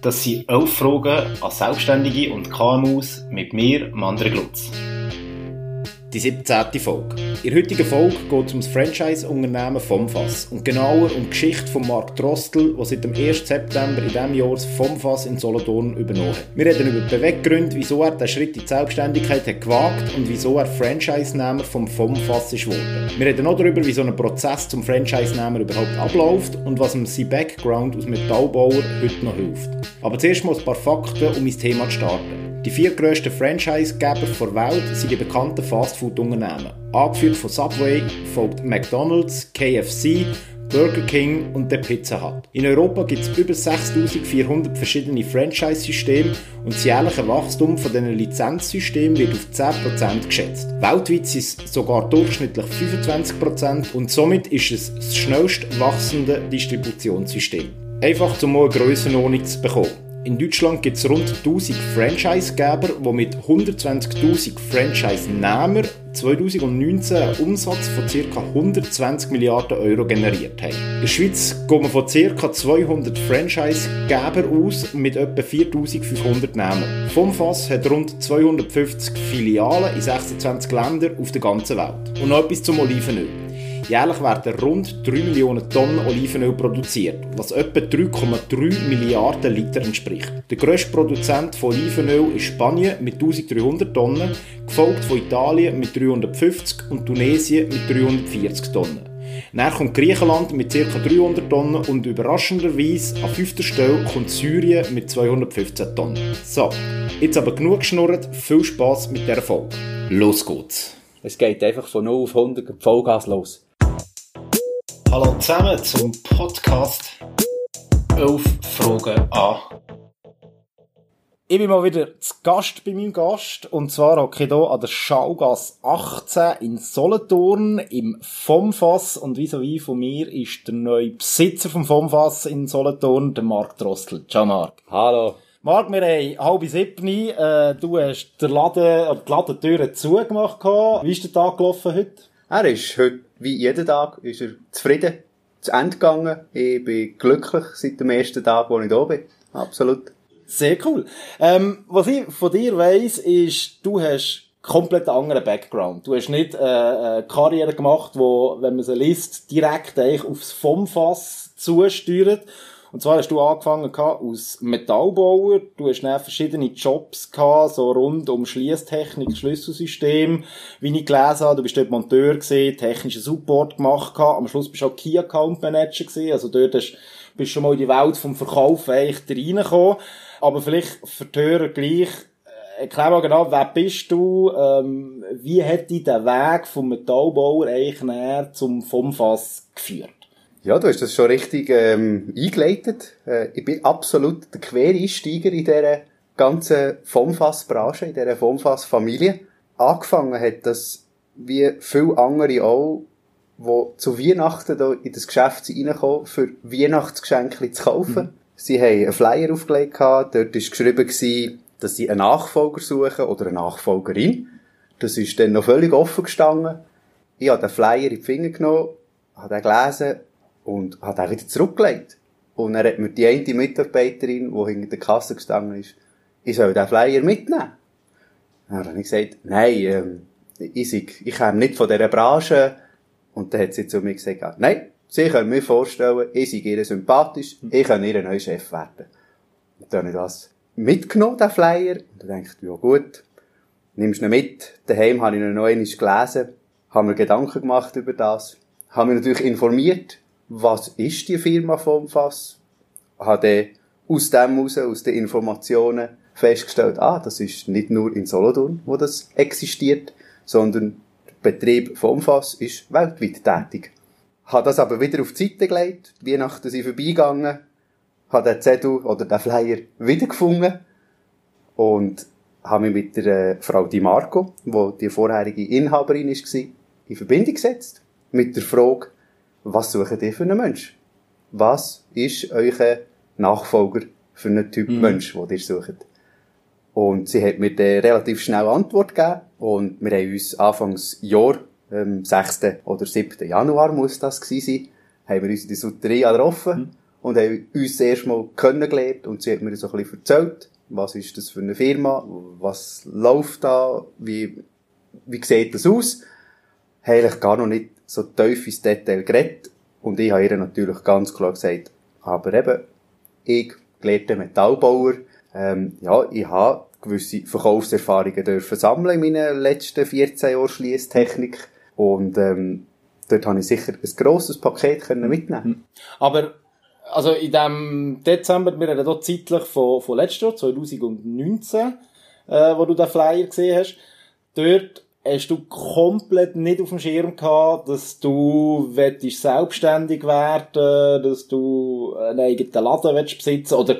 Das sind elf Fragen an Selbstständige und KMUs mit mir, Mandre Glutz. Die 17. Folge. In der heutigen Folge geht es um das Franchise-Unternehmen FOMFAS und genauer um die Geschichte von Mark Drostel, der seit dem 1. September in diesem Jahr das FOMFAS in Solothurn übernommen hat. Wir reden über die Beweggründe, wieso er den Schritt in die Selbstständigkeit hat gewagt und wieso er Franchise-Nehmer vom FOMFAS ist geworden. Wir reden auch darüber, wie so ein Prozess zum Franchise-Nehmer überhaupt abläuft und was ihm sein Background als Metallbauer heute noch hilft. Aber zuerst mal ein paar Fakten, um ins Thema zu starten. Die vier grössten Franchise-Geber der Welt sind die bekannten Fastfood-Unternehmen. Angeführt von Subway folgt McDonald's, KFC, Burger King und der Pizza Hut. In Europa gibt es über 6400 verschiedene Franchise-Systeme und das jährliche Wachstum von diesen Lizenzsystemen wird auf 10% geschätzt. Weltweit sind es sogar durchschnittlich 25% und somit ist es das schnellst wachsende Distributionssystem. Einfach zum mal Grössenordnung zu bekommen. In Deutschland gibt es rund 1000 Franchisegeber, die mit 120.000 Franchise-Nehmern 2019 einen Umsatz von ca. 120 Milliarden Euro generiert haben. In der Schweiz geht man von ca. 200 Franchise-Geber aus mit etwa 4500 Nehmern. FOMFAS hat rund 250 Filialen in 26 Ländern auf der ganzen Welt. Und noch etwas zum Olivenöl. Jährlich werden rund 3 Millionen Tonnen Olivenöl produziert, was etwa 3,3 Milliarden Liter entspricht. Der grösste Produzent von Olivenöl ist Spanien mit 1300 Tonnen, gefolgt von Italien mit 350 und Tunesien mit 340 Tonnen. Dann kommt Griechenland mit ca. 300 Tonnen und überraschenderweise an fünfter Stelle kommt Syrien mit 215 Tonnen. So, jetzt aber genug geschnurrt, viel Spass mit dieser Folge. Los geht's! Es geht einfach von 0 auf 100 Vollgas los. Hallo zusammen zum Podcast 11 Fragen an. Ich bin mal wieder zu Gast bei meinem Gast. Und zwar hocke ich hier an der Schaugasse 18 in Solothurn im FOMFAS. Und vis wie von mir ist der neue Besitzer vom FOMFAS in Solothurn, der Marc Drossel. Ciao Marc. Hallo. Marc, wir haben halb sieben. Äh, du hast den Laden, die Ladentüren zugemacht. Wie ist der Tag gelaufen heute? Er ist heute, wie jeden Tag, ist er zufrieden zu Ende gegangen. Ich bin glücklich seit dem ersten Tag, wo ich da bin. Absolut. Sehr cool. Ähm, was ich von dir weiss, ist, du hast komplett anderen Background. Du hast nicht äh, eine Karriere gemacht, wo, wenn man sie liest, direkt eigentlich aufs FOMFAS zusteuert. Und zwar hast du angefangen als Metallbauer, du hast dann verschiedene Jobs gehabt, so rund um Schließtechnik, Schlüsselsystem, wie ich gelesen habe, du bist dort Monteur gewesen, technischen Support gemacht gehabt, am Schluss bist du auch Key Account Manager gewesen, also dort hast, bist du schon mal in die Welt vom Verkauf eigentlich reingekommen, aber vielleicht für die Hörer gleich, äh, erklär mal genau, wer bist du, ähm, wie hat dich der Weg vom Metallbauer eigentlich näher zum FOMFAS geführt? Ja, du hast das schon richtig ähm, eingeleitet. Äh, ich bin absolut der Quereinsteiger in dieser ganzen FOMFAS-Branche, in dieser FOMFAS-Familie. Angefangen hat das, wie viele andere auch, die zu Weihnachten da in das Geschäft reinkommen, für Weihnachtsgeschenke zu kaufen. Mhm. Sie haben einen Flyer aufgelegt, dort war geschrieben, dass sie einen Nachfolger suchen oder eine Nachfolgerin. Das ist dann noch völlig offen gestanden. Ich habe den Flyer in die Finger genommen, habe den gelesen und hat auch wieder zurückgelegt. Und er hat mir die eine Mitarbeiterin, die hinter der Kasse gestanden ist, ich soll den Flyer mitnehmen. Dann habe ich gesagt, nein, ähm, ich, ich komme nicht von dieser Branche. Und dann hat sie zu mir gesagt, nein, sie können mir vorstellen, ich sei ihr sympathisch, ich kann ihr neuer Chef werden. Und dann habe ich das mitgenommen, den Flyer, und dann ich, ja gut, nimmst ihn mit. Daheim habe ich ihn noch einmal gelesen, habe mir Gedanken gemacht über das, habe mich natürlich informiert, was ist die Firma vom Fass? Habe aus dem heraus, aus den Informationen festgestellt, ah, das ist nicht nur in Solothurn, wo das existiert, sondern der Betrieb vom Fass ist weltweit tätig. Habe das aber wieder auf die Seite gelegt, Weihnachten sind vorbeigegangen, habe den Zettel oder den Flyer wiedergefunden und habe mich mit der äh, Frau Di Marco, die die vorherige Inhaberin war, in Verbindung gesetzt. Mit der Frage, was sucht ihr für einen Mensch? Was ist euer Nachfolger für einen Typ mhm. Mensch, den ihr sucht? Und sie hat mir dann relativ schnell Antwort gegeben und wir haben uns Anfangs Jahr, ähm, 6. oder 7. Januar muss das gewesen sein, haben wir uns in die Souteria getroffen mhm. und haben uns das erste Mal kennengelernt und sie hat mir so ein bisschen erzählt, was ist das für eine Firma, was läuft da, wie, wie sieht das aus. Habe eigentlich gar noch nicht so tief ins Detail geredet. Und ich habe ihr natürlich ganz klar gesagt, aber eben, ich gelehrter Metallbauer, ähm, ja, ich habe gewisse Verkaufserfahrungen dürfen sammeln in meinen letzten 14 Jahren Schließtechnik. Und ähm, dort habe ich sicher ein grosses Paket können mitnehmen. Aber also in dem Dezember, wir reden hier zeitlich von, von letztes Jahr, 2019, äh, wo du den Flyer gesehen hast, dort hast du komplett nicht auf dem Schirm gehabt, dass du willst selbstständig werden, dass du einen eigenen Laden willst besitzen oder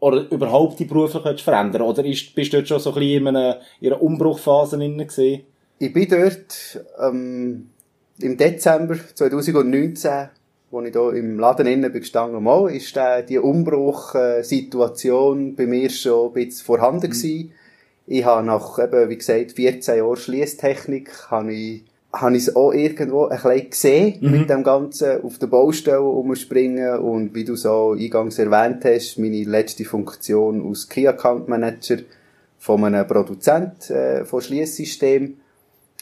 oder überhaupt die beruflich willst verändern oder ist, bist du dort schon so ein bisschen in einer, in einer Umbruchphase drin gewesen? Ich bin dort ähm, im Dezember 2019 als ich hier im Laden innen bin gestanden mal, ist äh, die Umbruchsituation bei mir schon ein bisschen vorhanden mhm. gewesen. Ich habe nach, eben, wie gesagt, 14 Jahren Schließtechnik, habe ich, habe ich es auch irgendwo ein bisschen gesehen, mhm. mit dem Ganzen auf der Baustelle umspringen und wie du so eingangs erwähnt hast, meine letzte Funktion als Key Account Manager von einem Produzent äh, von Schließsystem.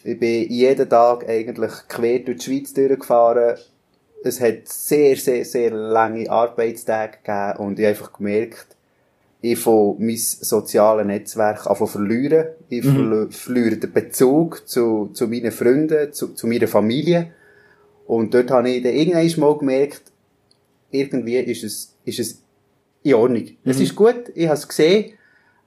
Ich bin jeden Tag eigentlich quer durch die Schweiz durchgefahren, es hat sehr, sehr, sehr lange Arbeitstage gegeben und ich habe einfach gemerkt, ich von mein soziales Netzwerk einfach verlieren. Ich mhm. verliere den Bezug zu, zu meinen Freunden, zu, zu meiner Familie. Und dort habe ich dann irgendwann mal gemerkt, irgendwie ist es, ist es in Ordnung. Mhm. Es ist gut, ich habe es gesehen,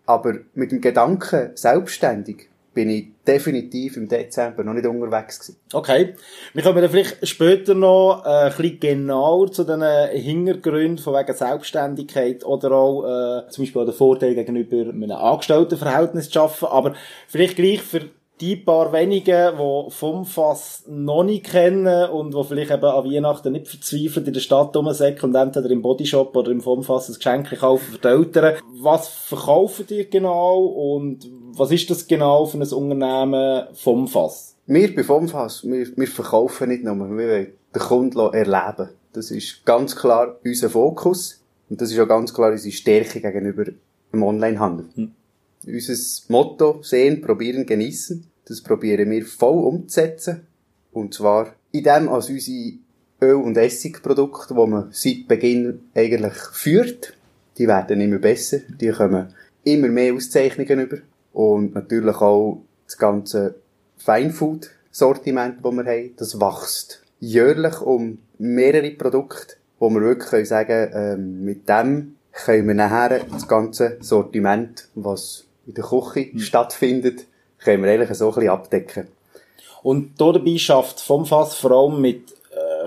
aber mit dem Gedanken, selbstständig, bin ich definitiv im Dezember noch nicht unterwegs gewesen. Okay. Wir kommen dann vielleicht später noch äh, ein bisschen genauer zu den Hintergründen von wegen Selbstständigkeit oder auch äh, zum Beispiel auch den Vorteil gegenüber einem Angestelltenverhältnis zu schaffen. Aber vielleicht gleich für die paar wenigen, die vom Fass noch nicht kennen und die vielleicht eben an Weihnachten nicht verzweifelt in der Stadt rumsäcken und entweder im Bodyshop oder im Vom-Fass ein Geschenk kaufen für die Eltern. Was verkaufen die genau und was ist das genau für ein Unternehmen vom Fass? Wir bei vom Fass, wir, wir verkaufen nicht nur, wir wollen den Kunden erleben. Das ist ganz klar unser Fokus und das ist auch ganz klar unsere Stärke gegenüber dem Onlinehandel. Hm. Unser Motto, sehen, probieren, genießen, das probieren wir voll umzusetzen. Und zwar in dem als unsere Öl- und Essigprodukte, die man seit Beginn eigentlich führt. Die werden immer besser, die kommen immer mehr Auszeichnungen über. Und natürlich auch das ganze Feinfood-Sortiment, das wir haben, das wächst jährlich um mehrere Produkte, wo wir wirklich können sagen ähm, mit dem können wir nachher das ganze Sortiment, was in der Küche mhm. stattfindet, können wir eigentlich so ein bisschen abdecken. Und dabei schafft vom Fass vor allem mit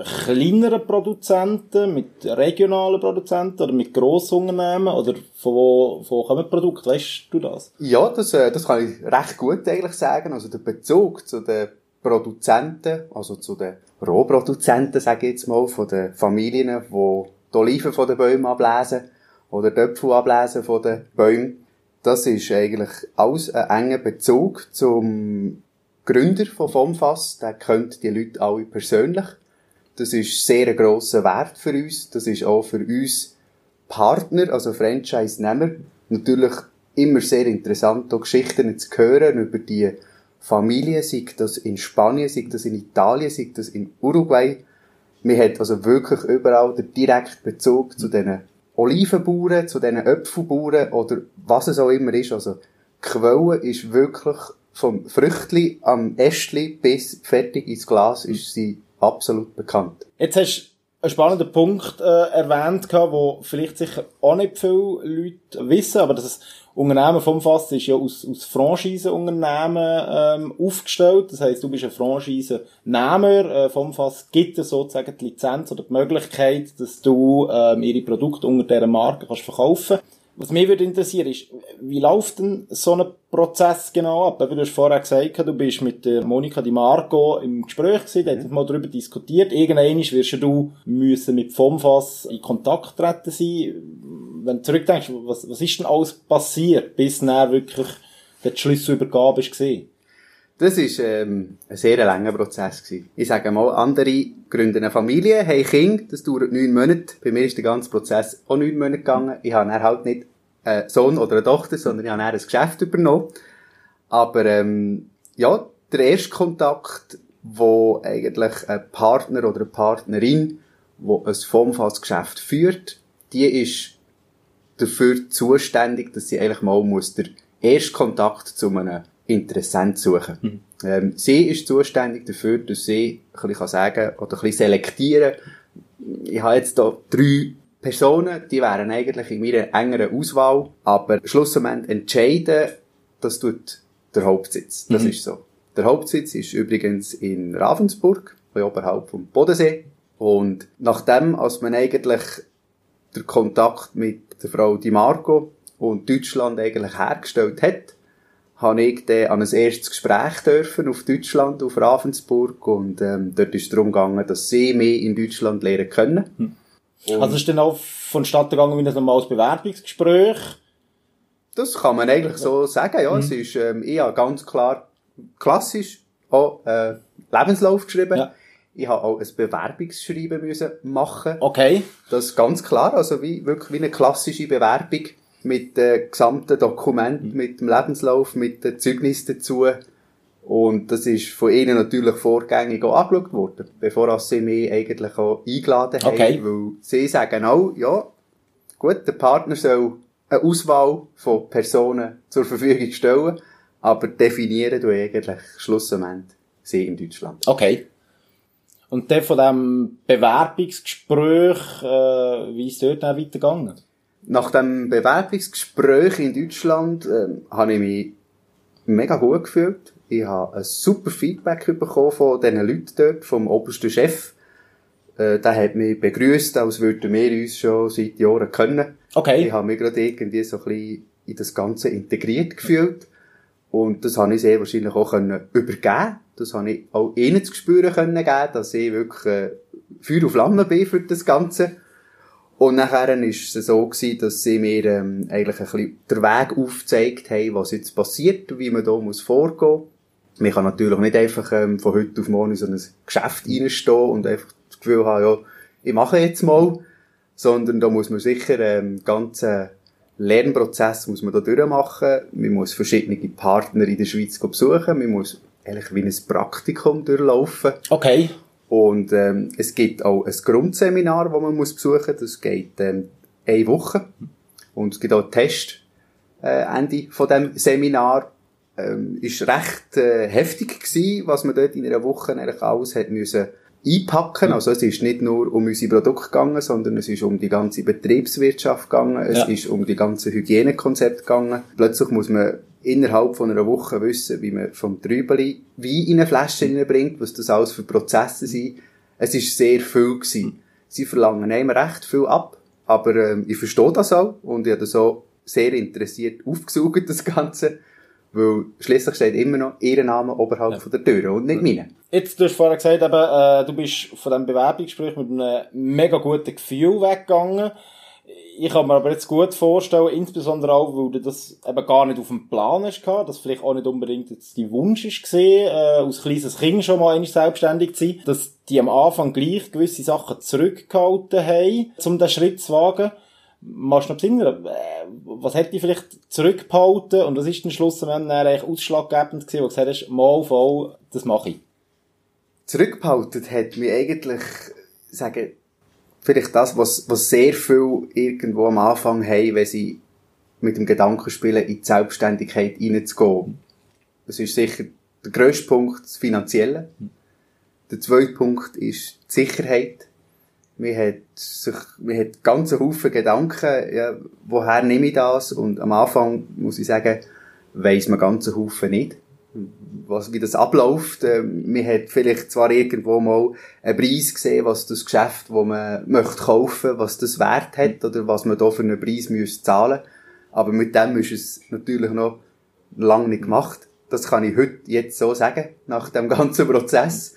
kleineren Produzenten, mit regionalen Produzenten oder mit Grossunternehmen? Oder von wo, von wo kommen Produkte? Weißt du das? Ja, das, äh, das kann ich recht gut eigentlich sagen. Also der Bezug zu den Produzenten, also zu den Rohproduzenten, sage ich jetzt mal, von den Familien, die die Oliven von den Bäumen ablesen oder die Äpfel ablesen von den Bäumen. Das ist eigentlich alles ein enger Bezug zum Gründer von FOMFAS. Der kennt die Leute alle persönlich. Das ist sehr ein grosser Wert für uns. Das ist auch für uns Partner, also Franchise-Nehmer, natürlich immer sehr interessant, auch Geschichten zu hören über die Familie, sei das in Spanien, sei das in Italien, sei das in Uruguay. Man hat also wirklich überall den direkten Bezug zu diesen Olivenbauern, zu diesen Äpfelbauern oder was es auch immer ist. Also Quelle ist wirklich vom Früchtli am Ästli bis fertig ins Glas ist sie absolut bekannt. Jetzt hast einen spannenden Punkt äh, erwähnt, wo vielleicht sicher auch nicht viele Leute wissen, aber das Unternehmen vom Fass ist ja aus, aus Franchise-Unternehmen ähm, aufgestellt. Das heißt, du bist ein Franchise-Nehmer. Äh, vom Fass gibt es sozusagen die Lizenz oder die Möglichkeit, dass du ähm, ihre Produkte unter dieser Marke kannst verkaufen kannst. Was mich würde interessieren ist, wie läuft denn so ein Prozess genau ab? Du hast vorher gesagt, du bist mit der Monika Di Marco im Gespräch gewesen, mhm. mal darüber diskutiert. Irgendwann wirst du müssen mit FOMFAS in Kontakt treten sein. Wenn du zurückdenkst, was, was ist denn alles passiert, bis nachher wirklich der Schlüsselübergabe war? Das war ähm, ein sehr langer Prozess. Gewesen. Ich sage mal, andere gründen eine Familie, haben Kinder, das dauert neun Monate. Bei mir ist der ganze Prozess auch neun Monate gegangen. Ich habe dann halt nicht einen Sohn oder eine Tochter, sondern ich habe dann ein Geschäft übernommen. Aber ähm, ja, der erste Kontakt, wo eigentlich ein Partner oder eine Partnerin, wo ein Formfassgeschäft führt, die ist dafür zuständig, dass sie eigentlich mal muss der erste Kontakt zu einem Interessent suchen. Mhm. Ähm, sie ist zuständig dafür, dass sie ein bisschen sagen oder ein bisschen selektieren. Ich habe jetzt hier drei Personen, die wären eigentlich in meiner engeren Auswahl, aber schlussendlich entscheiden, das tut der Hauptsitz. Das mhm. ist so. Der Hauptsitz ist übrigens in Ravensburg, oberhalb vom Bodensee. Und nachdem, als man eigentlich der Kontakt mit der Frau Di Marco und Deutschland eigentlich hergestellt hat, habe ich dann an ein erstes Gespräch dürfen auf Deutschland, auf Ravensburg und ähm, dort ist es darum gegangen, dass sie mich in Deutschland lernen können. Hm. Also ist dann auch vonstatten gegangen wie ein normales Bewerbungsgespräch? Das kann man eigentlich so sagen, ja. Hm. Es ist ähm, eher ganz klar klassisch auch äh, Lebenslauf geschrieben. Ja. Ich habe auch ein Bewerbungsschreiben müssen machen. Okay. Das ist ganz klar, also wie, wirklich wie eine klassische Bewerbung mit den gesamten Dokumenten, mit dem Lebenslauf, mit den Zeugnissen dazu. Und das ist von ihnen natürlich vorgängig auch angeschaut worden, bevor sie mich eigentlich auch eingeladen haben. Okay. Weil sie sagen auch, ja, gut, der Partner soll eine Auswahl von Personen zur Verfügung stellen, aber definieren du eigentlich schlussendlich sie in Deutschland. Okay. Und dann von diesem Bewerbungsgespräch, äh, wie ist es dort dann weitergegangen? Nach dem Bewerbungsgespräch in Deutschland äh, habe ich mich mega gut gefühlt. Ich habe ein super Feedback bekommen von diesen Leuten dort, vom obersten Chef. Äh, der hat mich begrüßt, als würden wir uns schon seit Jahren kennen. Okay. Ich habe mich gerade irgendwie so ein bisschen in das Ganze integriert gefühlt. Und das habe ich sehr wahrscheinlich auch können übergeben. Das habe ich auch ihnen zu spüren können geben, dass ich wirklich äh, Feuer und Flamme bin für das Ganze. Und nachher ist es so gewesen, dass sie mir ähm, eigentlich ein bisschen den Weg aufgezeigt haben, was jetzt passiert, wie man da muss vorgehen. Man kann natürlich nicht einfach ähm, von heute auf morgen in so ein Geschäft reinstehen und einfach das Gefühl haben, ja, ich mache jetzt mal, sondern da muss man sicher ähm, ganzen Lernprozess muss man da durchmachen. Man muss verschiedene Partner in der Schweiz besuchen. Man muss eigentlich wie ein Praktikum durchlaufen. Okay. Und ähm, es gibt auch ein Grundseminar, das man muss besuchen muss. Das geht ähm, eine Woche. Und es gibt auch einen Test äh, Ende von dem Seminar. Ähm, ist recht äh, heftig gewesen, was man dort in einer Woche eigentlich alles hat müssen einpacken. Also es ist nicht nur um unsere Produkte gegangen, sondern es ist um die ganze Betriebswirtschaft gegangen, es ja. ist um die ganze Hygienekonzept gegangen. Plötzlich muss man innerhalb von einer Woche wissen, wie man vom Trübeli Wein in eine Flasche hineinbringt, was das alles für Prozesse sind. Es ist sehr viel gewesen. Sie verlangen einem recht viel ab, aber ähm, ich verstehe das auch und ich habe das auch sehr interessiert aufgesucht, das Ganze, weil schließlich steht immer noch ihr Name oberhalb ja. von der Tür und nicht meine. Jetzt, du hast vorher gesagt, eben, äh, du bist von diesem Bewerbungsgespräch mit einem mega guten Gefühl weggegangen ich kann mir aber jetzt gut vorstellen, insbesondere auch, weil du das eben gar nicht auf dem Plan gehabt, dass vielleicht auch nicht unbedingt jetzt die Wunsch ist gesehen, äh, als kleines Kind schon mal selbstständig zu sein, dass die am Anfang gleich gewisse Sachen zurückgehalten haben, um den Schritt zu wagen. Machst du noch besinnen, äh, was hätte die vielleicht zurückgehalten und was ist denn schlussendlich eigentlich ausschlaggebend gewesen, wo du gesagt hast, mal voll, das mache ich? Zurückgehalten hat mich eigentlich, sagen, vielleicht das, was, was sehr viel irgendwo am Anfang haben, wenn sie mit dem Gedanken spielen, in die Selbstständigkeit reinzugehen. Das ist sicher der grösste Punkt, das Finanzielle. Der zweite Punkt ist die Sicherheit. Man hat sich, man hat ganz Haufen Gedanken, ja, woher nehme ich das? Und am Anfang, muss ich sagen, weiss man ganz Haufen nicht was, wie das abläuft. Ähm, man hat vielleicht zwar irgendwo mal einen Preis gesehen, was das Geschäft, wo man möchte kaufen, was das wert hat oder was man da für einen Preis müsste zahlen. Aber mit dem ist es natürlich noch lange nicht gemacht. Das kann ich heute jetzt so sagen, nach dem ganzen Prozess.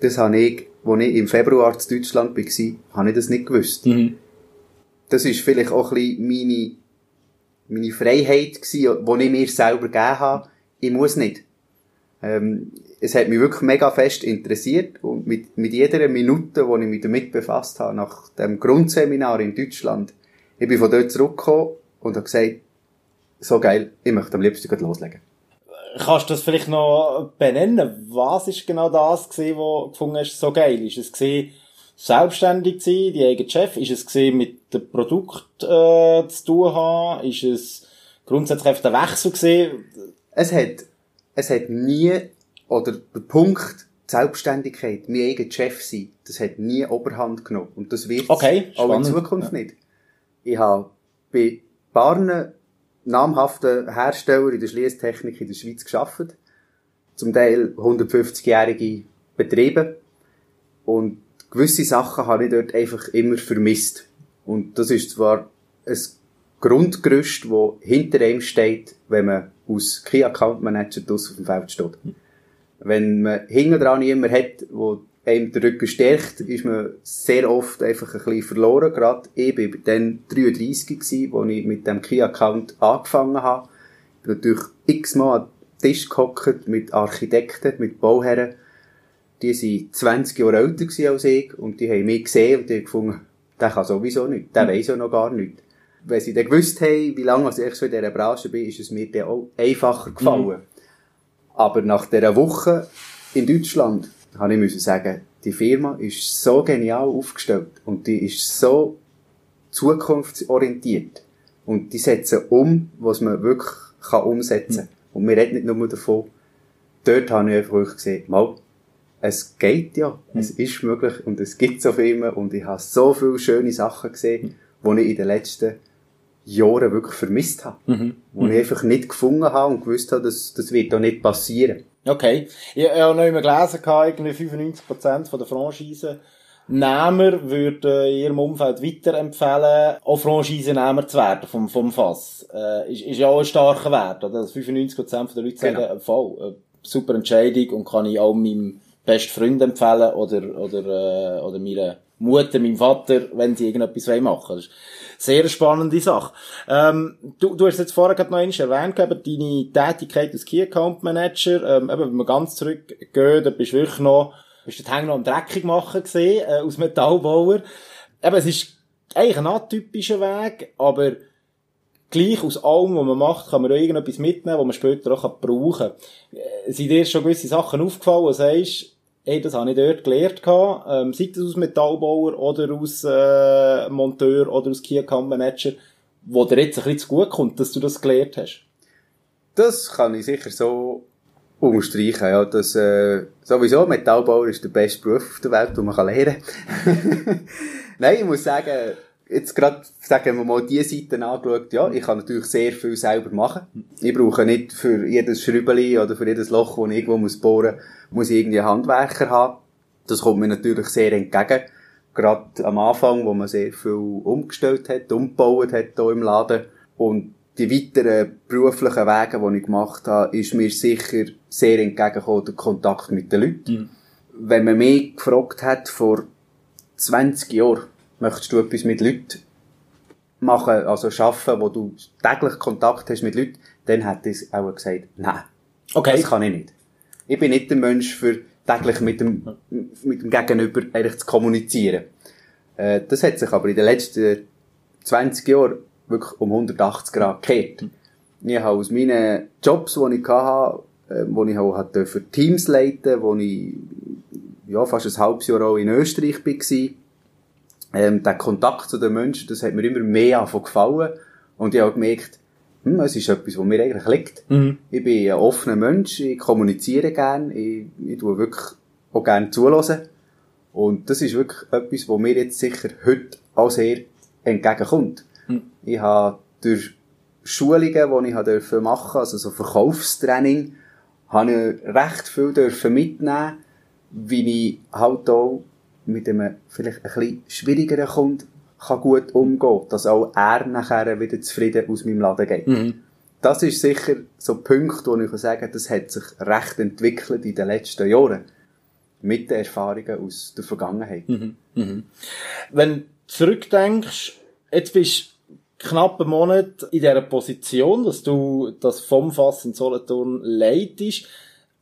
Das habe ich, als ich im Februar zu Deutschland war, habe ich das nicht gewusst. Mhm. Das ist vielleicht auch ein bisschen meine, meine Freiheit gewesen, die ich mir selber gegeben habe. Ich muss nicht Ähm, es hat mich wirklich mega fest interessiert und mit, mit jeder Minute, wo ich mich damit befasst habe, nach dem Grundseminar in Deutschland, ich bin von dort zurückgekommen und habe gesagt, so geil, ich möchte am liebsten loslegen. Kannst du das vielleicht noch benennen? Was ist genau das gewesen, wo du gefunden hast, so geil? Ist es gewesen, selbstständig zu sein, die eigene Chef? Ist es gewesen, mit dem Produkt äh, zu tun haben? Ist es grundsätzlich einfach der Wechsel gewesen? Es hat, es hat nie, oder der Punkt, die Selbstständigkeit, mein eigener Chef sein, das hat nie Oberhand genommen. Und das wird okay, auch in Zukunft ja. nicht. Ich habe bei Barnen namhaften Hersteller in der Schließtechnik in der Schweiz geschafft. Zum Teil 150-jährige Betriebe. Und gewisse Sachen habe ich dort einfach immer vermisst. Und das ist zwar ein Grundgerüst, wo hinter einem steht, wenn man aus Key Account Manager auf dem Feld steht. Wenn man hinten dran jemanden hat, wo einem den Rücken stärkt, ist man sehr oft einfach ein bisschen verloren. Gerade ich war dann 33 gewesen, wo ich mit dem Key-Account angefangen habe. Ich bin natürlich x-mal an den Tisch gehockt mit Architekten, mit Bauherren. Die waren 20 Jahre älter als ich und die haben mich gesehen und die haben gefunden, der kann sowieso nicht, der weiss ja noch gar nichts. Wenn sie dann gewusst haben, wie lange ich schon in dieser Branche bin, ist es mir dann auch einfacher gefallen. Mhm. Aber nach dieser Woche in Deutschland habe ich müssen sagen, die Firma ist so genial aufgestellt und die ist so zukunftsorientiert und die setzen um, was man wirklich kann umsetzen kann. Mhm. Und wir reden nicht nur davon, dort habe ich einfach gesehen, mal, es geht ja, mhm. es ist möglich und es gibt so Firmen und ich habe so viele schöne Sachen gesehen, mhm. die ich in den letzten Jahren wirklich vermisst habe. Mhm. Wo ich mhm. einfach nicht gefunden habe und gewusst habe, dass das wird da nicht passieren. Okay. Ich, habe noch immer gelesen, irgendwie 95% der Franchise Nehmer würden in ihrem Umfeld weiterempfehlen, auch Franchise-Nehmer zu werden vom, vom Fass. Äh, ist, ist ja auch ein starker Wert, oder? 95% der Leute sagen, genau. voll, äh, super Entscheidung und kann ich auch meinem besten Freund empfehlen oder, oder, äh, oder meiner Mutter, meinem Vater, wenn sie irgendetwas machen wollen. Das ist eine sehr spannende Sache. Ähm, du, du hast jetzt vorher gerade noch einmal erwähnt, eben, deine Tätigkeit als Key Account Manager, ähm, eben, wenn wir ganz zurückgehen, da bist du wirklich noch, bist du Hang noch am Dreckig machen gesehen, äh, als Metallbauer. Eben, es ist eigentlich ein atypischer Weg, aber gleich aus allem, was man macht, kann man auch irgendetwas mitnehmen, was man später auch brauchen kann. Äh, sind dir schon gewisse Sachen aufgefallen, wo du sagst, Hey, das habe ich dort gelernt. Ähm, sei das aus Metallbauer oder aus äh, Monteur oder aus Key Account Manager, wo dir jetzt ein bisschen zu gut kommt, dass du das gelernt hast. Das kann ich sicher so unterstreichen, ja, dass, äh, sowieso Metallbauer ist der beste Beruf auf der Welt, den man lernen kann. Nein, ich muss sagen, jetzt gerade, sagen wir mal, diese Seite angeschaut, ja, ich kann natürlich sehr viel selber machen. Ich brauche nicht für jedes Schrübeli oder für jedes Loch, das ich irgendwo muss bohren muss, ich irgendwie einen Handwerker haben. Das kommt mir natürlich sehr entgegen. Gerade am Anfang, wo man sehr viel umgestellt hat, umgebaut hat hier im Laden. Und die weiteren beruflichen Wege, die ich gemacht habe, ist mir sicher sehr entgegengekommen, der Kontakt mit den Leuten. Mhm. Wenn man mich gefragt hat, vor 20 Jahren, möchtest du etwas mit Leuten machen, also schaffen, wo du täglich Kontakt hast mit Leuten, dann hätte ich auch gesagt, nein. Okay. Das kann ich nicht. Ich bin nicht der Mensch für täglich mit dem, mit dem Gegenüber eigentlich zu kommunizieren. Äh, das hat sich aber in den letzten 20 Jahren wirklich um 180 Grad gekehrt. Ich habe aus meinen Jobs, die ich hatte, äh, wo ich auch für Teams leiten, wo ich ja, fast ein halbes Jahr auch in Österreich war, ähm, der Kontakt zu den Menschen, das hat mir immer mehr davon gefallen. Und ich habe gemerkt, hm, es ist etwas, was mir eigentlich liegt. Mhm. Ich bin ein offener Mensch, ich kommuniziere gern, ich, ich tue wirklich auch gerne zulassen. Und das ist wirklich etwas, was mir jetzt sicher heute auch sehr entgegenkommt. Mhm. Ich habe durch Schulungen, die ich machen durfte, also so Verkaufstraining, habe ich recht viel dürfen mitnehmen, wie ich halt auch mit einem vielleicht ein bisschen schwierigeren Kunden kann gut umgehen dass auch er nachher wieder zufrieden aus meinem Laden geht. Mhm. Das ist sicher so ein Punkt, wo ich sagen kann, das hat sich recht entwickelt in den letzten Jahren. Mit den Erfahrungen aus der Vergangenheit. Mhm. Mhm. Wenn du zurückdenkst, jetzt bist du knapp einen Monat in dieser Position, dass du das vom Fass in Solothurn leitest.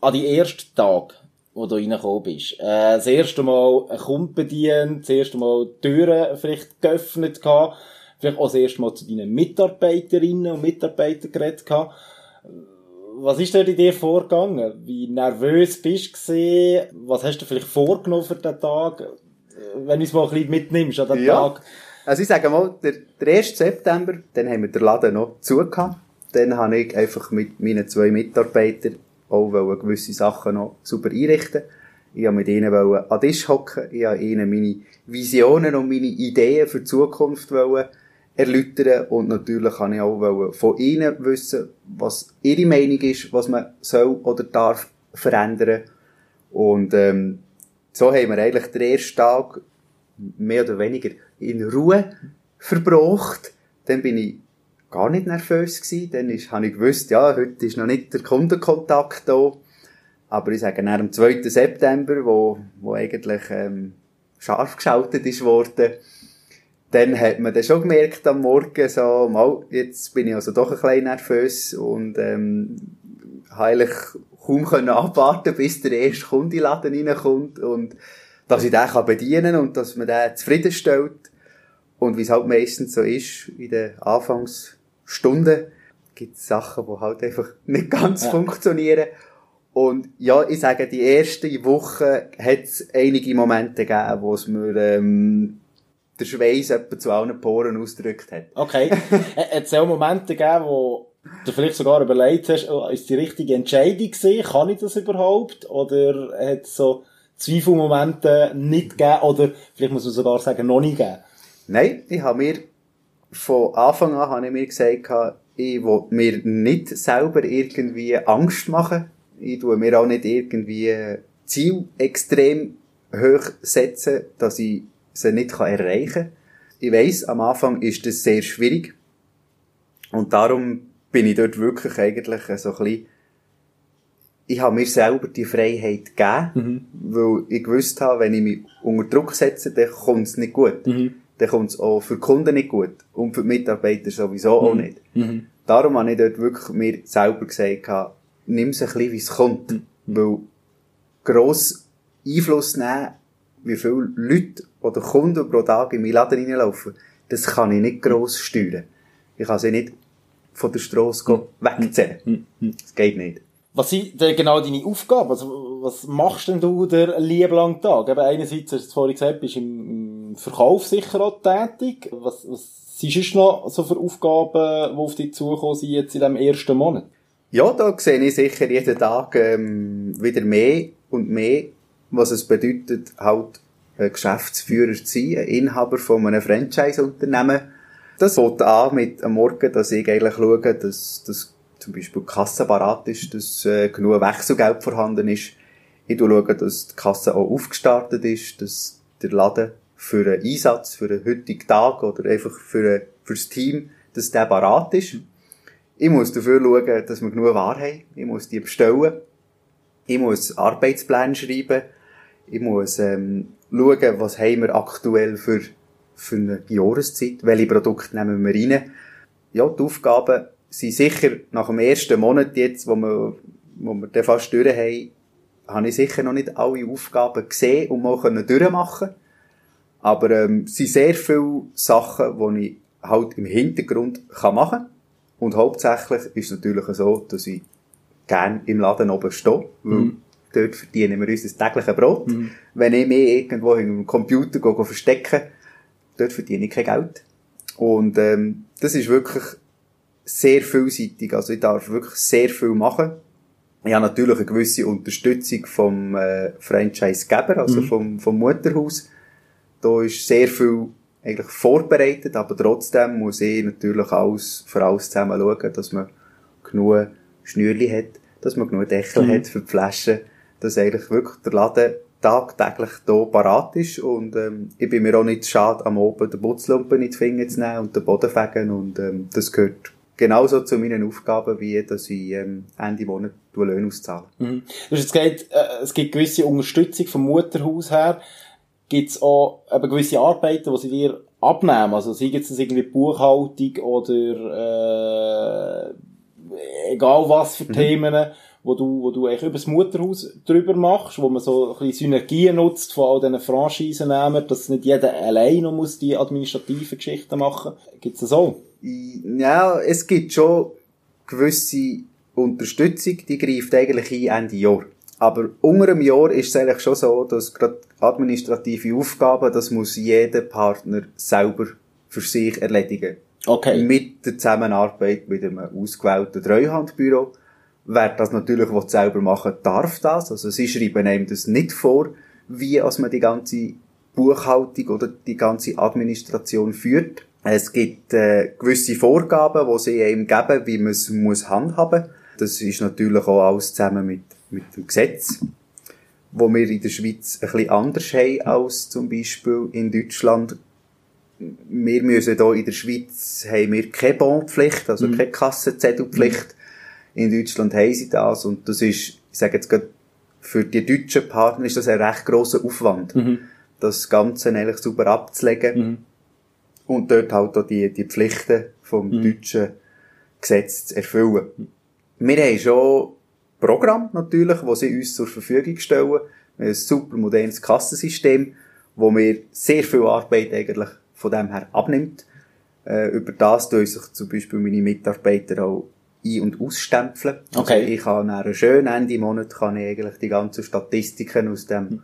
an die ersten Tag, wo du reingekommen bist. Äh, das erste Mal ein Kunden bedient, das erste Mal Türen vielleicht geöffnet gehabt, vielleicht auch das erste Mal zu deinen Mitarbeiterinnen und Mitarbeitern geredet gehabt. Was ist dort in dir vorgegangen? Wie nervös bist du gewesen? Was hast du vielleicht vorgenommen für den Tag? Wenn du es mal ein bisschen mitnimmst an den Ja. Tag. Also ich sage mal, der, der 1. September, dann haben wir den Laden noch zugehabt. Dann habe ich einfach mit meinen zwei Mitarbeitern auch wollen gewisse Sachen noch super einrichten. Ich wollte mit ihnen wollen an den Tisch hocken. Ich wollte ihnen meine Visionen und meine Ideen für die Zukunft wollen erläutern. Und natürlich kann ich auch wollen von ihnen wissen, was ihre Meinung ist, was man soll oder darf verändern. Und ähm, so haben wir eigentlich den ersten Tag mehr oder weniger in Ruhe verbracht. Dann bin ich gar nicht nervös gewesen. Dann ist, habe ich gewusst, ja, heute ist noch nicht der Kundenkontakt da. Aber ich sage, nach dem 2. September, wo, wo eigentlich, ähm, scharf geschaltet ist worden, dann hat man dann schon gemerkt am Morgen so, mal, jetzt bin ich also doch ein bisschen nervös und, ähm, habe eigentlich kaum können abwarten, bis der erste Kunde in den Laden reinkommt und, dass ich den kann bedienen und dass man den zufriedenstellt. Und wie es halt meistens so ist, in den Anfangsstunden, gibt es Sachen, die halt einfach nicht ganz Ja. funktionieren. Und ja, ich sage, die erste Woche hat es einige Momente gegeben, wo es mir ähm, der Schweiß etwa zu allen Poren ausgedrückt hat. Okay. Äh, Hat es auch Momente gegeben, wo du vielleicht sogar überlegt hast, oh, ist die richtige Entscheidung gewesen? Kann ich das überhaupt? Oder hat es so Zweifelmomente nicht gegeben? Oder vielleicht muss man sogar sagen, noch nicht gegeben? Nein, ich habe mir von Anfang an habe ich mir gesagt, ich will mir nicht selber irgendwie Angst machen. Ich tue mir auch nicht irgendwie Ziel extrem hoch setzen, dass ich sie nicht erreichen kann. Ich weiss, am Anfang ist das sehr schwierig. Und darum bin ich dort wirklich eigentlich so ein bisschen, ich habe mir selber die Freiheit gegeben, weil ich gewusst habe, wenn ich mich unter Druck setze, dann kommt es nicht gut. Dann kommt es auch für die Kunden nicht gut. Und für die Mitarbeiter sowieso auch nicht. Darum habe ich dort wirklich mir selber gesagt, nimm es ein bisschen, wie es kommt. Weil gross Einfluss nehmen, wie viele Leute oder Kunden pro Tag in meinen Laden reinlaufen, das kann ich nicht gross steuern. Ich kann sie nicht von der Strasse gehen wegzählen. Das geht nicht. Was sind denn genau deine Aufgaben? Also, was machst denn du der lieben langen Tag? Eben einerseits, hast du es vorhin gesagt, bist im Verkauf sicher auch tätig. Was, was sind sonst noch so für Aufgaben, die auf dich zukommen sind jetzt in diesem ersten Monat? Ja, da sehe ich sicher jeden Tag ähm, wieder mehr und mehr, was es bedeutet, halt ein Geschäftsführer zu sein, ein Inhaber von einem Franchise-Unternehmen. Das fängt an mit am Morgen, dass ich eigentlich schaue, dass, dass zum Beispiel die Kasse parat ist, dass äh, genug Wechselgeld vorhanden ist. Ich schaue, dass die Kasse auch aufgestartet ist, dass der Laden für einen Einsatz, für einen heutigen Tag oder einfach für, für das Team, dass der parat ist. Ich muss dafür schauen, dass wir genug Ware haben. Ich muss die bestellen. Ich muss Arbeitspläne schreiben. Ich muss ähm, schauen, was haben wir aktuell für, für eine Jahreszeit. Welche Produkte nehmen wir rein. Ja, die Aufgaben sind sicher nach dem ersten Monat jetzt, wo wir, wo wir dann fast durch haben, habe ich sicher noch nicht alle Aufgaben gesehen und mal können durchmachen Aber ähm, es sind sehr viele Sachen, die ich halt im Hintergrund kann machen kann. Und hauptsächlich ist es natürlich so, dass ich gerne im Laden oben stehe, weil dort verdienen wir unser tägliches Brot. Wenn ich mich irgendwo im Computer gehe, verstecke, dort verdiene ich kein Geld. Und ähm, das ist wirklich sehr vielseitig. Also ich darf wirklich sehr viel machen. Ich habe natürlich eine gewisse Unterstützung vom äh, Franchise-Geber, also vom, vom Mutterhaus. Da ist sehr viel eigentlich vorbereitet, aber trotzdem muss ich natürlich alles, für alles zusammen schauen, dass man genug Schnürli hat, dass man genug Deckel hat für die Flaschen, dass eigentlich wirklich der Laden tagtäglich hier parat ist und ähm, ich bin mir auch nicht schade, am Oben den Putzlumpen in die Finger zu nehmen und den Boden fegen und ähm, das gehört genauso zu meinen Aufgaben, wie dass ich ähm, Ende Monat die Löhne auszahle. Du hast jetzt gesagt, äh, es gibt gewisse Unterstützung vom Mutterhaus her. Gibt es auch eben gewisse Arbeiten, die sie dir abnehmen? Also sei jetzt das irgendwie Buchhaltung oder äh, egal was für mhm. Themen, wo du, wo du eigentlich über das Mutterhaus drüber machst, wo man so ein bisschen Synergien nutzt von all diesen Franchise-Nehmern, dass nicht jeder allein noch muss die administrativen Geschichten machen. Gibt's das auch? Ja, es gibt schon gewisse Unterstützung, die greift eigentlich ein Ende Jahr. Aber unter einem Jahr ist es eigentlich schon so, dass gerade administrative Aufgaben, das muss jeder Partner selber für sich erledigen. Okay. Mit der Zusammenarbeit mit einem ausgewählten Treuhandbüro. Wer das natürlich selber machen darf das. Also sie schreiben einem das nicht vor, wie als man die ganze Buchhaltung oder die ganze Administration führt. Es gibt äh, gewisse Vorgaben, die sie einem geben, wie man es muss handhaben. Das ist natürlich auch alles zusammen mit, mit dem Gesetz, wo wir in der Schweiz ein bisschen anders haben als zum Beispiel in Deutschland wir müssen hier in der Schweiz haben wir keine Bonpflicht, also mhm. keine Kassenzettelpflicht. Mhm. In Deutschland haben sie das und das ist, ich sage jetzt gerade, für die deutschen Partner ist das ein recht grosser Aufwand, mhm. das Ganze eigentlich super abzulegen mhm. und dort halt auch die, die Pflichten vom mhm. deutschen Gesetz zu erfüllen. Wir haben schon Programm natürlich, wo sie uns zur Verfügung stellen. Wir haben ein super modernes Kassensystem, wo wir sehr viel Arbeit eigentlich von dem her abnimmt. Äh, über das tun sich zum Beispiel meine Mitarbeiter auch ein- und ausstempeln. Also okay. Also ich kann nach einem schönen Ende Monat kann ich eigentlich die ganzen Statistiken aus dem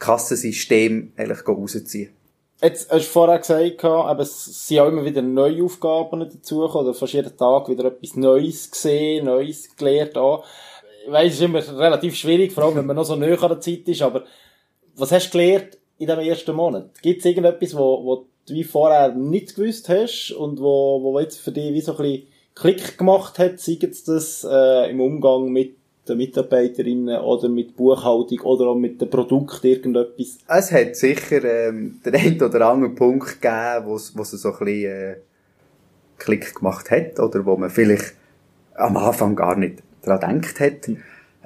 Kassensystem eigentlich rausziehen. Jetzt hast du vorher gesagt, aber es sind auch immer wieder neue Aufgaben dazugekommen, oder fast jeden Tag wieder etwas Neues gesehen, Neues gelernt an. Ich weiss, es ist immer relativ schwierig, vor allem wenn man noch so näher an der Zeit ist, aber was hast du gelernt in dem ersten Monat? Gibt es irgendetwas, wo, wo du wie vorher nicht gewusst hast und wo, wo jetzt für dich wie so ein bisschen Klick gemacht hat, sei es das äh, im Umgang mit den Mitarbeiterinnen oder mit Buchhaltung oder auch mit dem Produkt irgendetwas? Es hat sicher ähm, den einen oder anderen Punkt gegeben, wo es so ein bisschen äh, Klick gemacht hat oder wo man vielleicht am Anfang gar nicht daran gedacht hat. Mhm.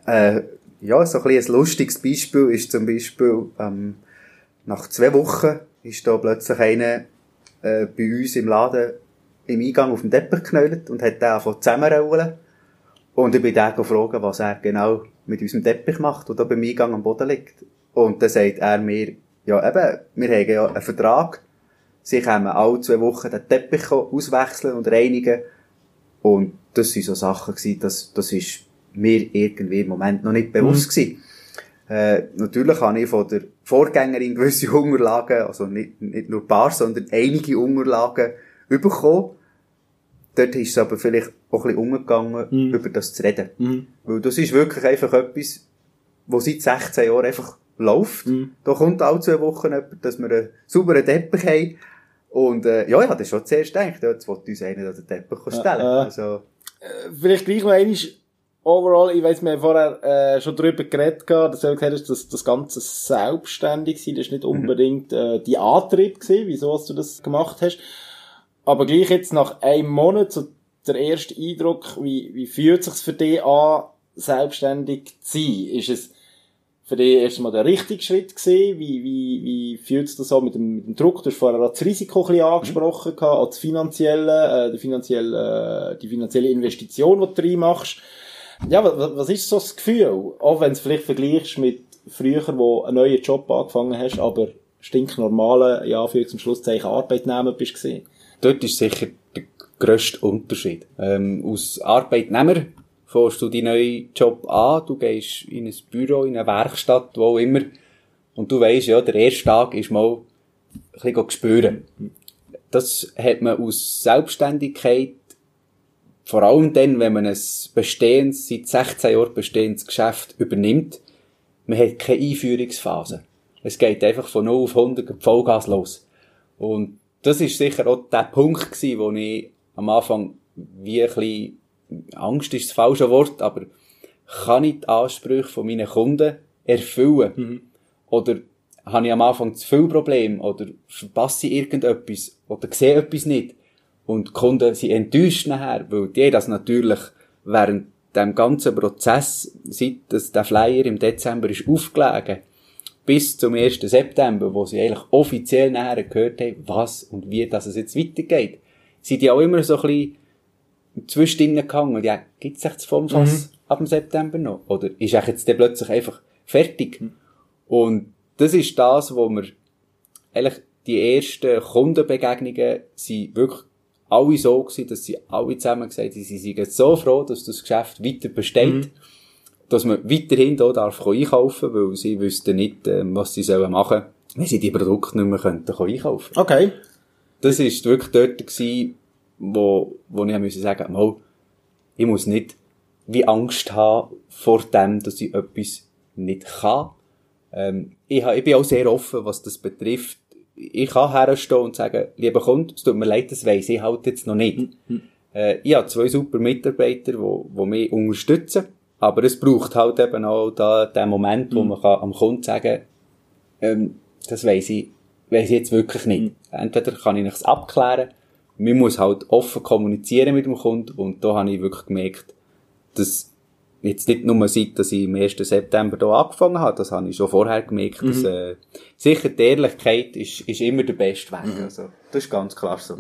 Äh, ja, so ein, bisschen ein lustiges Beispiel ist zum Beispiel ähm, nach zwei Wochen ist da plötzlich einer äh, bei uns im Laden im Eingang auf dem Teppich geknüllt und hat den angefangen zusammenrollen. Und ich bin dann gefragt, was er genau mit unserem Teppich macht, der da beim Eingang am Boden liegt. Und dann sagt er mir, ja eben, wir haben ja einen Vertrag. Sie können alle zwei Wochen den Teppich auswechseln und reinigen. Und das sind so Sachen gewesen, das, das ist mir irgendwie im Moment noch nicht bewusst mhm. gewesen. Äh, natürlich habe ich von der Vorgängerin gewisse Unterlagen, also nicht, nicht nur ein paar, sondern einige Unterlagen bekommen. Dort ist es aber vielleicht auch ein bisschen umgegangen, mhm. über das zu reden. Mhm. Weil das ist wirklich einfach etwas, was seit 16 Jahren einfach läuft. Mhm. Da kommt alle zwei Wochen jemand, dass wir einen sauberen Teppich haben. Und, äh, ja, ich hatte schon zuerst gedacht, jetzt wollte uns einer den Teppich stellen. Äh, äh, also, vielleicht gleich noch einmal, overall, ich weiss, wir haben vorher äh, schon drüber geredet, gehabt, dass du gesagt hast, dass das Ganze selbstständig sein, das ist nicht mhm. unbedingt äh, die Antrieb gewesen, wieso du das gemacht hast. Aber gleich jetzt nach einem Monat, so der erste Eindruck, wie, wie fühlt es sich für dich an, selbstständig zu sein? Ist es für dich erstmal der richtige Schritt gewesen? Wie, wie, wie fühlt es das an mit dem, mit dem Druck? Du hast vorher das Risiko ein bisschen angesprochen, mhm. gehabt, auch das finanzielle, äh, die finanzielle, äh, die finanzielle Investition, die du reinmachst. Ja, was, was ist so das Gefühl? Auch wenn du es vielleicht vergleichst mit früher, wo einen neuen Job angefangen hast, aber stinknormale, ja, für zum Schlusszeichen Arbeitnehmer bist gesehen. Dort ist sicher der grösste Unterschied. Ähm, aus Arbeitnehmer fährst du deinen neuen Job an, du gehst in ein Büro, in eine Werkstatt, wo auch immer, und du weisst, ja, der erste Tag ist mal ein bisschen spüren. Das hat man aus Selbstständigkeit vor allem dann, wenn man ein bestehendes, seit 16 Jahren bestehendes Geschäft übernimmt, man hat keine Einführungsphase. Es geht einfach von 0 auf 100 Vollgas los. Und das ist sicher auch der Punkt gewesen, wo ich am Anfang wie ein bisschen, Angst ist das falsche Wort, aber kann ich die Ansprüche von meinen Kunden erfüllen? Mhm. Oder habe ich am Anfang zu viel Probleme? Oder verpasse ich irgendetwas? Oder sehe etwas nicht? Und die Kunden sind enttäuscht nachher, weil die das natürlich während dem ganzen Prozess, seit der Flyer im Dezember ist aufgelegen, bis zum 1. September, wo sie eigentlich offiziell nachher gehört haben, was und wie das es jetzt weitergeht, sind die auch immer so ein bisschen zwischendrin gehangen. Ja, gibt's echt das Formfass ab dem September noch? Oder ist echt jetzt dann plötzlich einfach fertig? Und das ist das, wo wir eigentlich die ersten Kundenbegegnungen sind wirklich alle so gewesen, dass sie alle zusammen gesagt haben, sie sind so froh, dass das Geschäft weiter besteht, dass man weiterhin hier darf einkaufen weil sie wüssten nicht, ähm, was sie sollen machen, wenn sie die Produkte nicht mehr könnten einkaufen. Okay. Das ist wirklich dort gewesen, wo, wo ich musste sagen, mal, ich muss nicht wie Angst haben vor dem, dass ich etwas nicht kann. Ähm, ich, ich bin auch sehr offen, was das betrifft. Ich kann herstehen und sagen, lieber Kunde, es tut mir leid, das weiss ich halt jetzt noch nicht. Äh, ich habe zwei super Mitarbeiter, die, die mich unterstützen. Aber es braucht halt eben auch da, den Moment, wo man kann am Kunden sagen ähm, das weiss ich, weiss ich jetzt wirklich nicht. Entweder kann ich es abklären, man muss halt offen kommunizieren mit dem Kunden und da habe ich wirklich gemerkt, dass jetzt nicht nur seit, dass ich am 1. September hier angefangen habe, das habe ich schon vorher gemerkt, dass äh, sicher die Ehrlichkeit ist, ist immer der beste Weg. Also, das ist ganz klar so.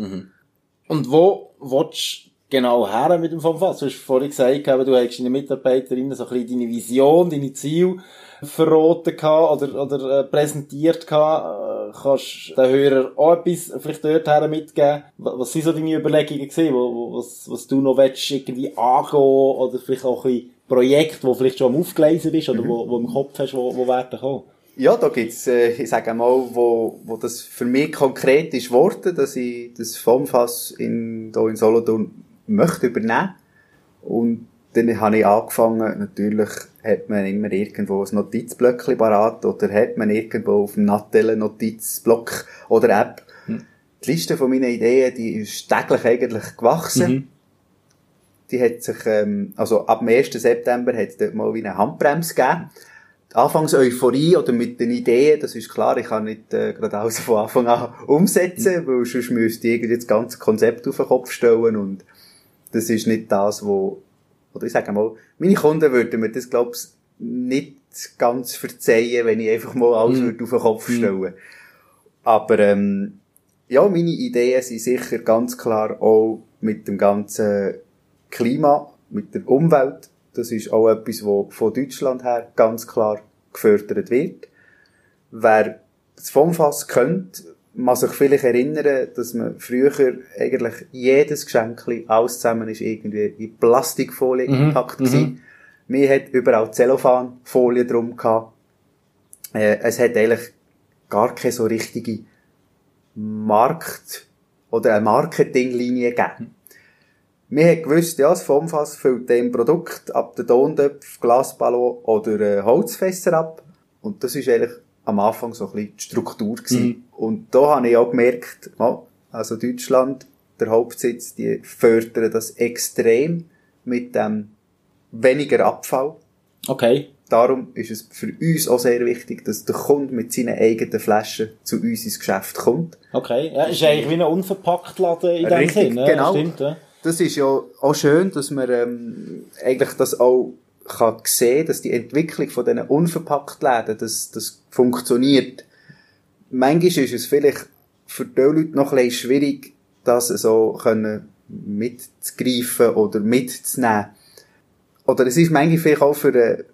Und wo willst genau her mit dem Formfass? Du hast vorhin gesagt, du hast deinen Mitarbeiterinnen so ein bisschen deine Vision, deine Ziele verraten gehabt oder, oder äh, präsentiert gehabt. Äh, Kannst du den Hörern auch etwas vielleicht dort her mitgeben? Wa- Was sind so deine Überlegungen gewesen, was, was du noch willst, irgendwie angehen oder vielleicht auch ein bisschen Projekte, wo vielleicht schon am Aufgleisen bist oder wo, wo im Kopf hast, wo, wo werden kommen? Ja, da gibt's, äh, ich sage mal, wo, wo das für mich konkret ist worden, dass ich das FOMFAS in, da in Solothurn möchte übernehmen. Und dann habe ich angefangen, natürlich hat man immer irgendwo ein Notizblöckchen parat oder hat man irgendwo auf dem Nattel Notizblock oder App. Die Liste von meinen Ideen, die ist täglich eigentlich gewachsen. Die hat sich, ähm, also ab dem 1. September hat es dort mal wie eine Handbremse gegeben. Anfangs Euphorie oder mit den Ideen, das ist klar, ich kann nicht äh, gerade alles von Anfang an umsetzen, weil sonst müsste ich irgendwie das ganze Konzept auf den Kopf stellen und das ist nicht das, wo, oder ich sage mal, meine Kunden würden mir das, glaube ich, nicht ganz verzeihen, wenn ich einfach mal alles würde auf den Kopf stellen Aber ähm, ja, meine Ideen sind sicher ganz klar auch mit dem ganzen Klima, mit der Umwelt. Das ist auch etwas, was von Deutschland her ganz klar gefördert wird. Wer das FOMFAS kennt, man sich vielleicht erinnern, dass man früher eigentlich jedes Geschenkli, alles zusammen ist irgendwie in Plastikfolie gepackt gewesen. Mir hat überall Zellophanfolie drum gehabt. Äh, es hat eigentlich gar keine so richtige Markt- oder eine Marketinglinie gegeben. Wir haben gewusst, ja, das Formfass füllt dem Produkt ab den Tontöpf, Glasballon oder äh, Holzfässer ab. Und das ist eigentlich am Anfang so ein bisschen die Struktur gewesen. Und da habe ich auch gemerkt, also Deutschland, der Hauptsitz, die fördern das extrem mit dem weniger Abfall. Okay. Darum ist es für uns auch sehr wichtig, dass der Kunde mit seinen eigenen Flaschen zu uns ins Geschäft kommt. Okay. Ja, ist eigentlich wie ein unverpackt Laden in dem Richtig, Sinne. genau. Ja, stimmt, ja. Das ist ja auch schön, dass man ähm, eigentlich das auch kann sehen, dass die Entwicklung von diesen unverpackt Läden, dass das funktioniert. Manchmal ist es vielleicht für die Leute noch ein bisschen schwierig, das so können mitzugreifen oder mitzunehmen. Oder es ist manchmal vielleicht auch für den,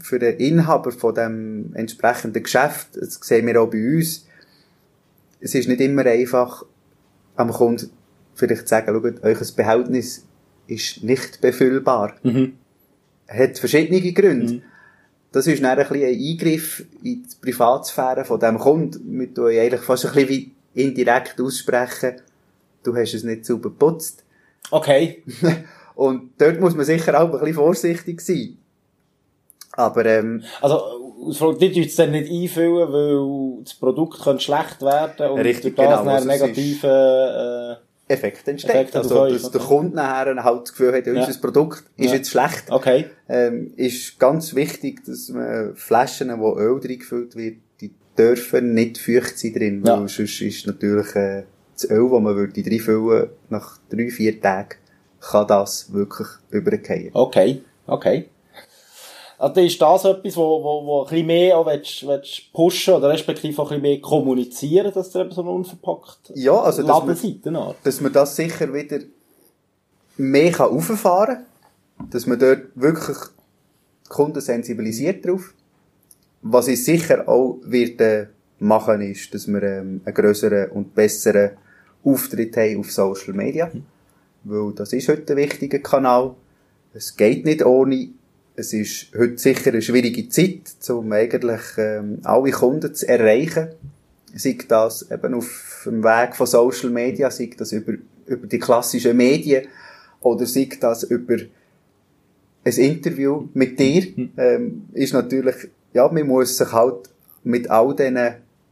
für den Inhaber von dem entsprechenden Geschäft, das sehen wir auch bei uns, es ist nicht immer einfach, am Kunden vielleicht zu sagen, schaut, euer Behältnis ist nicht befüllbar. Hat verschiedene Gründe. Das ist dann ein bisschen ein Eingriff in die Privatsphäre von dem Kunden, mit dem ich eigentlich fast ein bisschen wie indirekt aussprechen, du hast es nicht sauber geputzt. Okay. Und dort muss man sicher auch ein bisschen vorsichtig sein. Aber, ähm, Also, Ausfrage, die tun es dann nicht einfüllen, weil das Produkt könnte schlecht werden und Richtig, durch das genau. dann Also negative, Effekt entsteht. Effekt also, dass der. Kunde nachher halt das Gefühl hat, ja, unser Produkt ist Ja. jetzt schlecht. okay. ähm, ist ganz wichtig, dass man Flaschen, wo Öl drin gefüllt wird, die dürfen nicht feucht sein drin, Ja. weil sonst ist natürlich äh, das Öl, das man würde reinfüllen, nach drei, vier Tagen, kann das wirklich übergehen. Okay. Okay. Also, dann ist das etwas, wo, wo, wo ein bisschen mehr auch willst, willst pushen oder respektive auch ein bisschen mehr kommunizieren, dass ihr eben so unverpackt Ja, also dass man, dass man das sicher wieder mehr kann rauffahren kann, dass man dort wirklich die Kunden sensibilisiert drauf. Was ich sicher auch wird äh, machen, ist, dass wir ähm, einen grösseren und besseren Auftritt haben auf Social Media. Weil das ist heute ein wichtiger Kanal. Es geht nicht ohne. Es ist heute sicher eine schwierige Zeit, um eigentlich ähm, alle Kunden zu erreichen. Sei das eben auf dem Weg von Social Media, sei das über, über die klassischen Medien oder sei das über ein Interview mit dir, ähm, ist natürlich, ja, man muss sich halt mit all diesen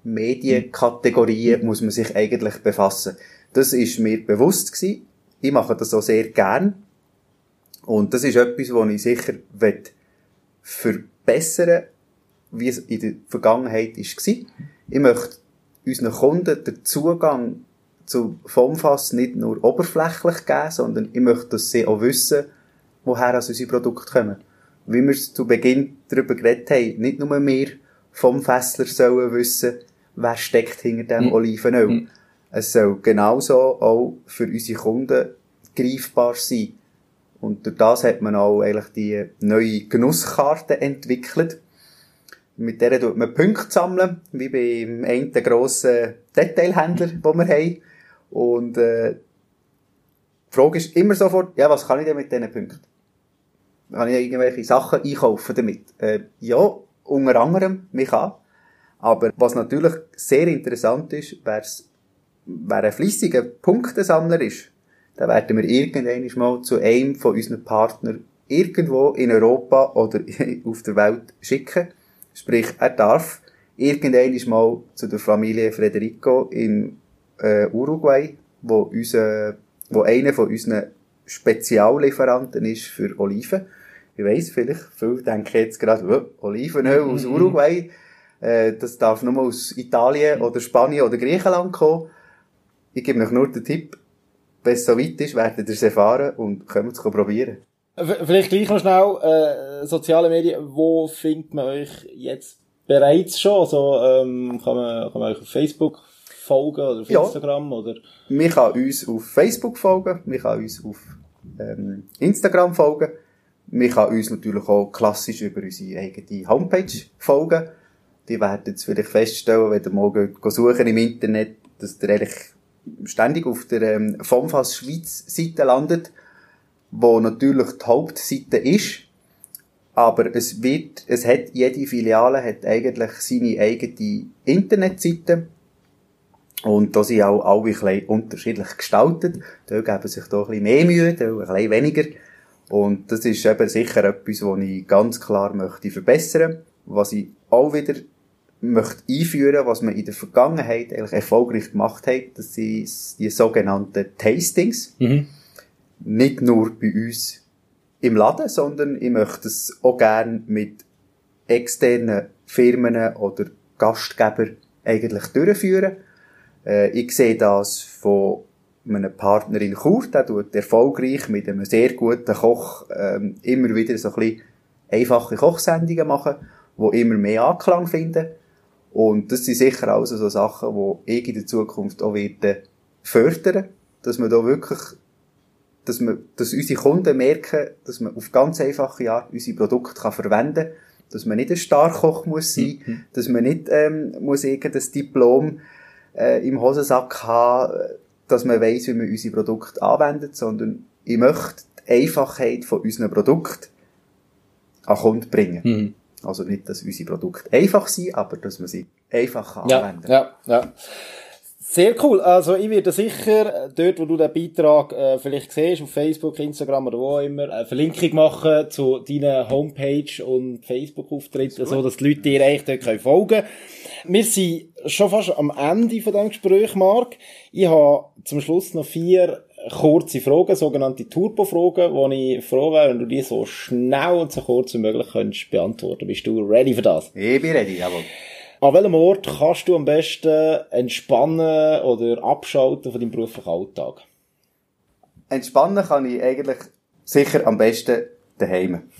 Medienkategorien muss man sich eigentlich befassen. Das ist mir bewusst gewesen. Ich mache das auch sehr gern. Und das ist etwas, was ich sicher verbessern wie es in der Vergangenheit war. Ich möchte unseren Kunden den Zugang zu FOMFAS nicht nur oberflächlich geben, sondern ich möchte, dass sie auch wissen, woher also unsere Produkte kommen. Wie wir es zu Beginn darüber geredet haben, nicht nur wir vom Fessler sollen wissen, wer steckt hinter dem Mhm. Olivenöl. Mhm. Es soll genauso auch für unsere Kunden greifbar sein. Und durch das hat man auch eigentlich die neue Genusskarte entwickelt. Mit der tut man Punkte sammeln, wie beim einen grossen Detailhändler, den wir haben. Und äh, die Frage ist immer sofort, ja, was kann ich denn mit diesen Punkten? Kann ich irgendwelche Sachen einkaufen damit? Äh, ja, unter anderem, mich kann. Aber was natürlich sehr interessant ist, wer ein fleissiger Punktesammler ist, dann werden wir irgendwann mal zu einem von unseren Partnern irgendwo in Europa oder auf der Welt schicken. Sprich, er darf irgendwann mal zu der Familie Federico in äh, Uruguay, wo, unser, wo einer von unseren Speziallieferanten ist für Oliven. Ich weiss, vielleicht, viele denken jetzt gerade, oh, Olivenöl aus Uruguay, äh, das darf nur aus Italien oder Spanien oder Griechenland kommen. Ich gebe euch nur den Tipp, wenn es so weit ist, werdet ihr es erfahren und kommt es probieren. Vielleicht gleich noch schnell, äh, soziale Medien, wo findet man euch jetzt bereits schon? Also, ähm, kann man, kann man euch auf Facebook folgen oder auf Ja. Instagram oder? Man kann uns auf Facebook folgen, man kann uns auf ähm, Instagram folgen, man kann uns natürlich auch klassisch über unsere eigene Homepage folgen. Die werden jetzt vielleicht feststellen, wenn ihr mal geht suchen im Internet, dass ihr eigentlich ständig auf der ähm, FOMFAS Schweiz Seite landet, wo natürlich die Hauptseite ist. Aber es wird, es hat, jede Filiale hat eigentlich seine eigene Internetseite. Und da sind auch alle ein bisschen unterschiedlich gestaltet. Da geben sich da ein bisschen mehr Mühe, da ein bisschen weniger. Und das ist eben sicher etwas, was ich ganz klar möchte verbessern. Was ich auch wieder möchte einführen, was wir in der Vergangenheit eigentlich erfolgreich gemacht haben, das sind die sogenannten Tastings. Nicht nur bei uns im Laden, sondern ich möchte es auch gerne mit externen Firmen oder Gastgebern eigentlich durchführen. Äh, ich sehe das von einem Partner in Chur, der tut erfolgreich mit einem sehr guten Koch ähm, immer wieder so ein bisschen einfache Kochsendungen machen, die immer mehr Anklang finden. Und das sind sicher also so Sachen, die ich in der Zukunft auch werde fördern, dass man da wirklich, dass man, dass unsere Kunden merken, dass man auf ganz einfache Art unsere Produkte kann verwenden kann, dass man nicht ein Starkoch muss sein, dass man nicht ähm, muss irgendein Diplom äh, im Hosensack haben, dass man weiss, wie man unsere Produkte anwendet, sondern ich möchte die Einfachheit von unseren Produkten an den Kunden bringen. Also nicht, dass unsere Produkte einfach sind, aber dass man sie einfach Ja, anwenden ja, ja. Sehr cool. Also ich werde sicher, äh, dort wo du den Beitrag äh, vielleicht siehst, auf Facebook, Instagram oder wo auch immer, eine Verlinkung machen zu deiner Homepage und Facebook-Auftritt, so dass die Leute dir eigentlich dort können folgen können. Wir sind schon fast am Ende von diesem Gespräch, Marc. Ich habe zum Schluss noch vier kurze Fragen, sogenannte Turbo-Fragen, wo ich froh wäre, wenn du die so schnell und so kurz wie möglich könntest beantworten. Bist du ready für das? Ich bin ready, jawohl. An welchem Ort kannst du am besten entspannen oder abschalten von deinem beruflichen Alltag? Entspannen kann ich eigentlich sicher am besten daheim.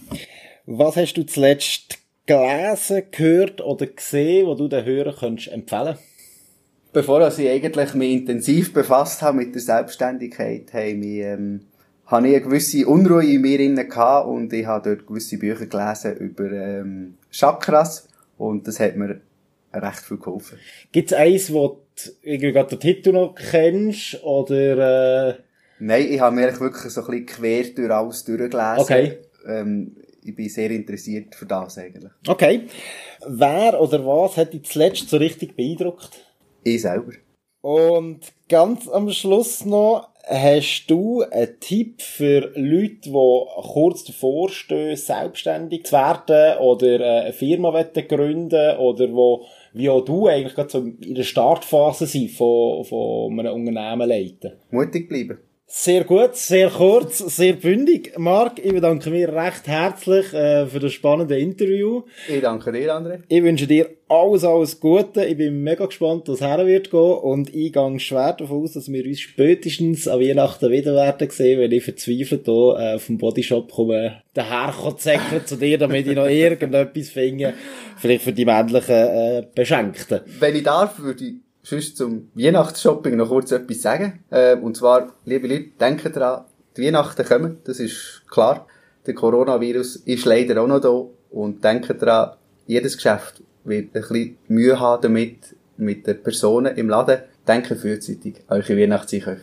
Was hast du zuletzt gelesen, gehört oder gesehen, wo du den Hörern könntest empfehlen Bevor ich eigentlich mich intensiv befasst habe mit der Selbstständigkeit, haben mich ähm, habe ich eine gewisse Unruhe in mir inne gehabt und ich habe dort gewisse Bücher gelesen über ähm, Chakras und das hat mir recht viel geholfen. Gibt es eins, wo du irgendwie gerade den Titel noch kennst oder... Äh... Nein, ich habe mir wirklich so ein bisschen quer durch alles durchgelesen. Okay. Ähm, ich bin sehr interessiert für das eigentlich. Okay. Wer oder was hat dich zuletzt so richtig beeindruckt? Ich selber. Und ganz am Schluss noch, hast du einen Tipp für Leute, die kurz davor stehen, selbstständig zu werden oder äh, eine Firma gründen oder wo, wie auch du eigentlich gerade so in der Startphase sind von, von einem Unternehmen leiten? Mutig bleiben. Sehr gut, sehr kurz, sehr bündig. Marc, ich bedanke mich recht herzlich äh, für das spannende Interview. Ich danke dir, André. Ich wünsche dir alles, alles Gute. Ich bin mega gespannt, was her wird gehen. Und ich gehe schwer davon aus, dass wir uns spätestens an Weihnachten wieder werden sehen, wenn ich verzweifelt hier äh, vom Bodyshop komme, daher zäckeln zu dir, damit ich noch irgendetwas finde. Vielleicht für die männlichen äh, Beschenkten. Wenn ich darf, würde ich sonst zum Weihnachtsshopping noch kurz etwas sagen. Äh, und zwar, liebe Leute, denkt dran, die Weihnachten kommen, das ist klar. Der Coronavirus ist leider auch noch da. Und denkt dran, jedes Geschäft wird ein bisschen Mühe haben damit, mit den Personen im Laden. Denkt frühzeitig an eure Weihnachtseinkäufe.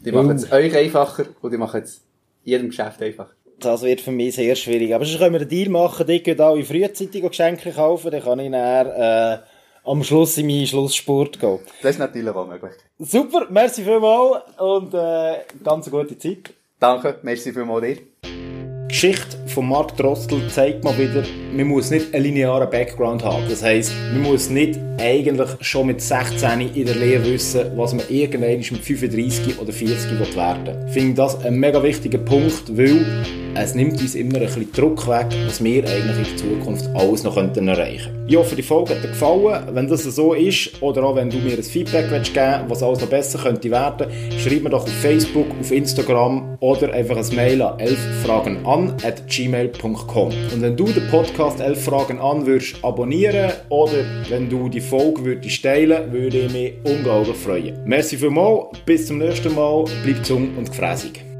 Die machen es euch einfacher und die machen es jedem Geschäft einfacher. Das wird für mich sehr schwierig. Aber sonst können wir einen Deal machen, die könnt alle frühzeitig Geschenke kaufen, dann kann ich dann, äh, am Schluss in meinen Schlusssport gehen. Das ist natürlich auch möglich. Super, merci vielmals und äh, ganz eine gute Zeit. Danke, merci vielmals dir. Die Geschichte von Mark Drostel zeigt mal wieder, man muss nicht einen linearen Background haben. Das heisst, man muss nicht eigentlich schon mit 16 in der Lehre wissen, was man irgendwann mit 35 oder 40 werden will. Ich finde das ein mega wichtiger Punkt, weil es nimmt uns immer ein bisschen Druck weg, was wir eigentlich in Zukunft alles noch erreichen könnten. Ich hoffe, die Folge hat dir gefallen. Wenn das so ist, oder auch wenn du mir ein Feedback willst geben was alles noch besser könnte werden, schreib mir doch auf Facebook, auf Instagram oder einfach ein Mail an 11fragen an at gmail.com. Und wenn du den Podcast 11 Fragen an würdest abonnieren oder wenn du die Folge würdest teilen, würde ich mich unglaublich freuen. Merci vielmals, bis zum nächsten Mal, bleib gesund und gefräßig.